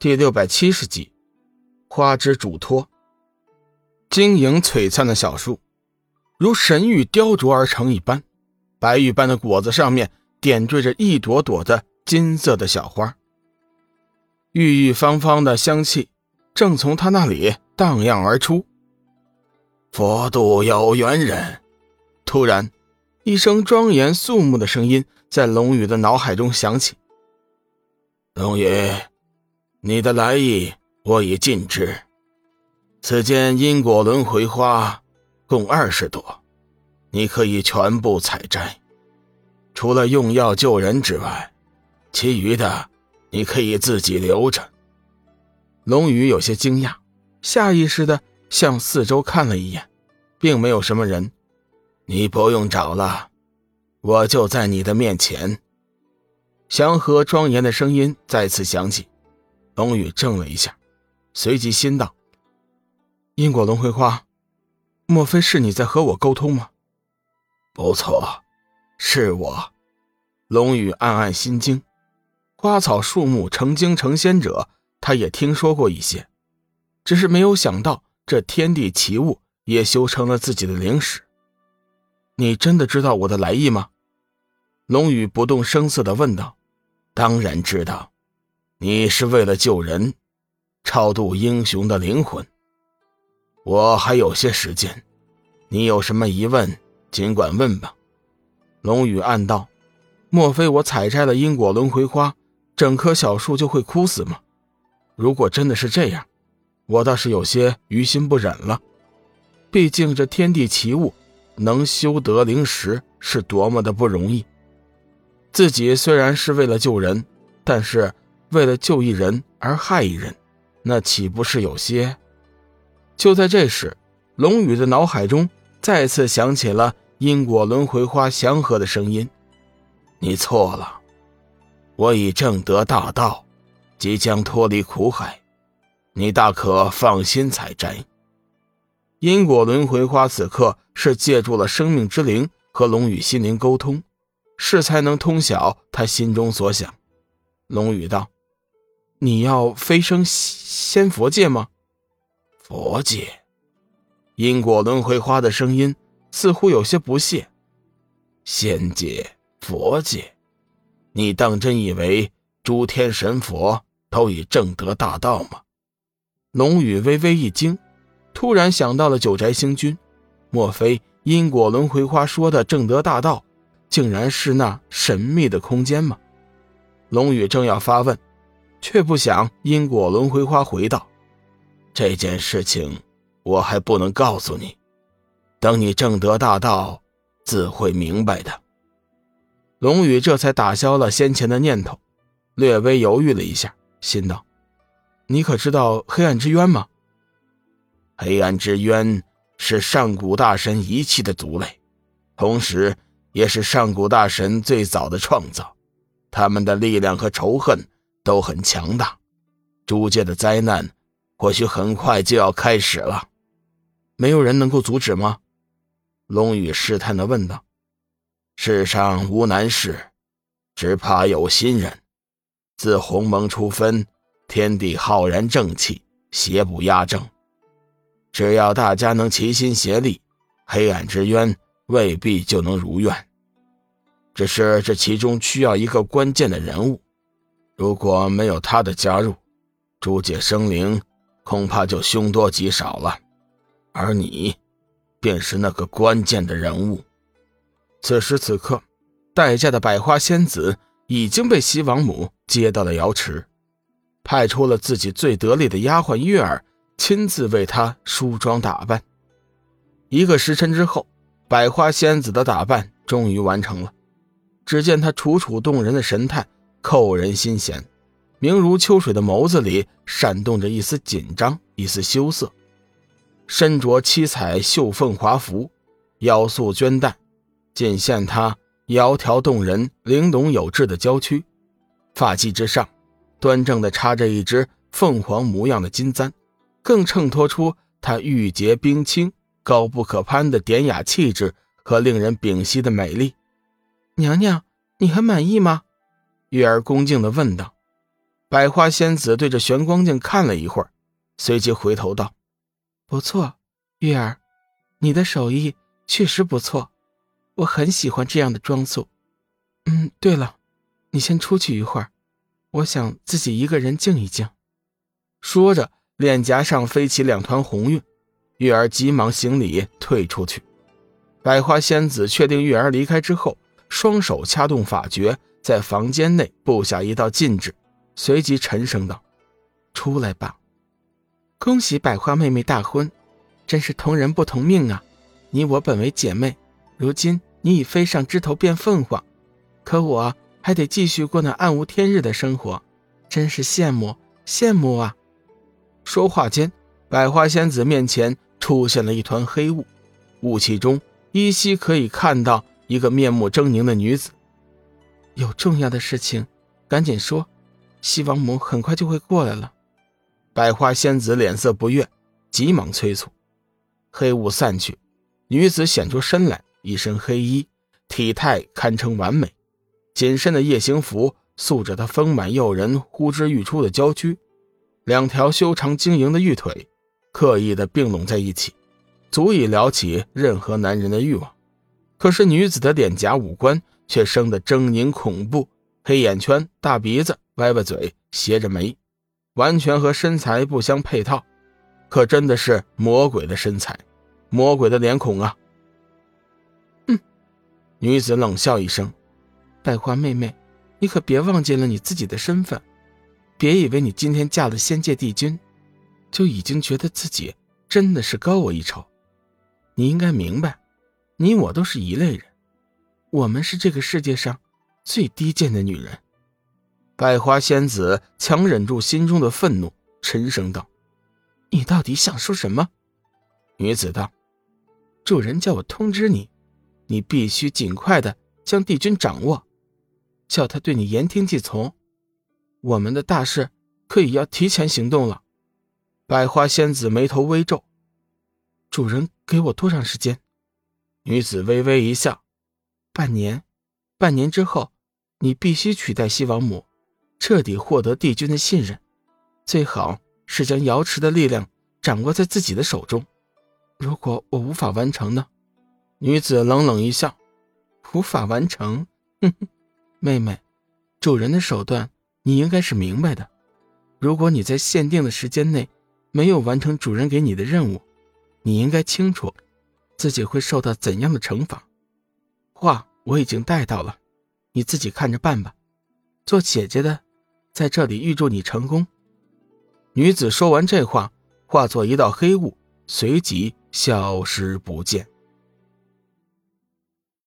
第六百七十集，花枝嘱托。晶莹璀璨的小树，如神玉雕琢而成一般，白玉般的果子上面点缀着一朵朵的金色的小花，郁郁芳芳的香气正从他那里荡漾而出。佛度有缘人。突然，一声庄严肃穆的声音在龙宇的脑海中响起：“龙宇。”你的来意我已尽知。此间因果轮回花共二十朵，你可以全部采摘。除了用药救人之外，其余的你可以自己留着。龙宇有些惊讶，下意识的向四周看了一眼，并没有什么人。你不用找了，我就在你的面前。祥和庄严的声音再次响起。龙宇怔了一下，随即心道：“因果轮回花，莫非是你在和我沟通吗？”“不错，是我。”龙宇暗暗心惊。花草树木成精成仙者，他也听说过一些，只是没有想到这天地奇物也修成了自己的灵石。你真的知道我的来意吗？”龙宇不动声色地问道。“当然知道。”你是为了救人，超度英雄的灵魂。我还有些时间，你有什么疑问，尽管问吧。龙宇暗道：莫非我采摘了因果轮回花，整棵小树就会枯死吗？如果真的是这样，我倒是有些于心不忍了。毕竟这天地奇物，能修得灵石，是多么的不容易。自己虽然是为了救人，但是。为了救一人而害一人，那岂不是有些？就在这时，龙宇的脑海中再次响起了因果轮回花祥和的声音：“你错了，我已正得大道，即将脱离苦海，你大可放心采摘。”因果轮回花此刻是借助了生命之灵和龙宇心灵沟通，是才能通晓他心中所想。龙宇道。你要飞升仙佛界吗？佛界，因果轮回花的声音似乎有些不屑。仙界、佛界，你当真以为诸天神佛都已正得大道吗？龙宇微微一惊，突然想到了九宅星君。莫非因果轮回花说的正得大道，竟然是那神秘的空间吗？龙宇正要发问。却不想因果轮回花回道：“这件事情我还不能告诉你，等你正得大道，自会明白的。”龙宇这才打消了先前的念头，略微犹豫了一下，心道：“你可知道黑暗之渊吗？”黑暗之渊是上古大神遗弃的族类，同时也是上古大神最早的创造，他们的力量和仇恨。都很强大，诸界的灾难或许很快就要开始了，没有人能够阻止吗？龙宇试探的问道。世上无难事，只怕有心人。自鸿蒙初分，天地浩然正气，邪不压正。只要大家能齐心协力，黑暗之渊未必就能如愿。只是这其中需要一个关键的人物。如果没有他的加入，诸界生灵恐怕就凶多吉少了。而你，便是那个关键的人物。此时此刻，待嫁的百花仙子已经被西王母接到了瑶池，派出了自己最得力的丫鬟月儿，亲自为她梳妆打扮。一个时辰之后，百花仙子的打扮终于完成了。只见她楚楚动人的神态。扣人心弦，明如秋水的眸子里闪动着一丝紧张，一丝羞涩。身着七彩绣凤华服，腰束绢带，仅限她窈窕动人、玲珑有致的娇躯。发髻之上，端正的插着一只凤凰模样的金簪，更衬托出她玉洁冰清、高不可攀的典雅气质和令人屏息的美丽。娘娘，你还满意吗？月儿恭敬地问道：“百花仙子对着玄光镜看了一会儿，随即回头道：“不错，玉儿，你的手艺确实不错，我很喜欢这样的装束。嗯，对了，你先出去一会儿，我想自己一个人静一静。”说着，脸颊上飞起两团红晕，玉儿急忙行礼退出去。百花仙子确定玉儿离开之后，双手掐动法诀，在房间内布下一道禁制，随即沉声道：“出来吧！恭喜百花妹妹大婚，真是同人不同命啊！你我本为姐妹，如今你已飞上枝头变凤凰，可我还得继续过那暗无天日的生活，真是羡慕羡慕啊！”说话间，百花仙子面前出现了一团黑雾，雾气中。依稀可以看到一个面目狰狞的女子。有重要的事情，赶紧说，西王母很快就会过来了。百花仙子脸色不悦，急忙催促。黑雾散去，女子显出身来，一身黑衣，体态堪称完美。紧身的夜行服塑着她丰满诱人、呼之欲出的娇躯，两条修长晶莹的玉腿刻意的并拢在一起。足以撩起任何男人的欲望，可是女子的脸颊五官却生得狰狞恐怖，黑眼圈、大鼻子、歪歪嘴、斜着眉，完全和身材不相配套，可真的是魔鬼的身材，魔鬼的脸孔啊！哼，女子冷笑一声：“百花妹妹，你可别忘记了你自己的身份，别以为你今天嫁了仙界帝君，就已经觉得自己真的是高我一筹。”你应该明白，你我都是一类人，我们是这个世界上最低贱的女人。百花仙子强忍住心中的愤怒，沉声道：“你到底想说什么？”女子道：“主人叫我通知你，你必须尽快的将帝君掌握，叫他对你言听计从。我们的大事可以要提前行动了。”百花仙子眉头微皱。主人给我多长时间？女子微微一笑：“半年，半年之后，你必须取代西王母，彻底获得帝君的信任。最好是将瑶池的力量掌握在自己的手中。如果我无法完成呢？”女子冷冷一笑：“无法完成？哼哼，妹妹，主人的手段你应该是明白的。如果你在限定的时间内没有完成主人给你的任务，”你应该清楚，自己会受到怎样的惩罚。话我已经带到了，你自己看着办吧。做姐姐的，在这里预祝你成功。女子说完这话，化作一道黑雾，随即消失不见。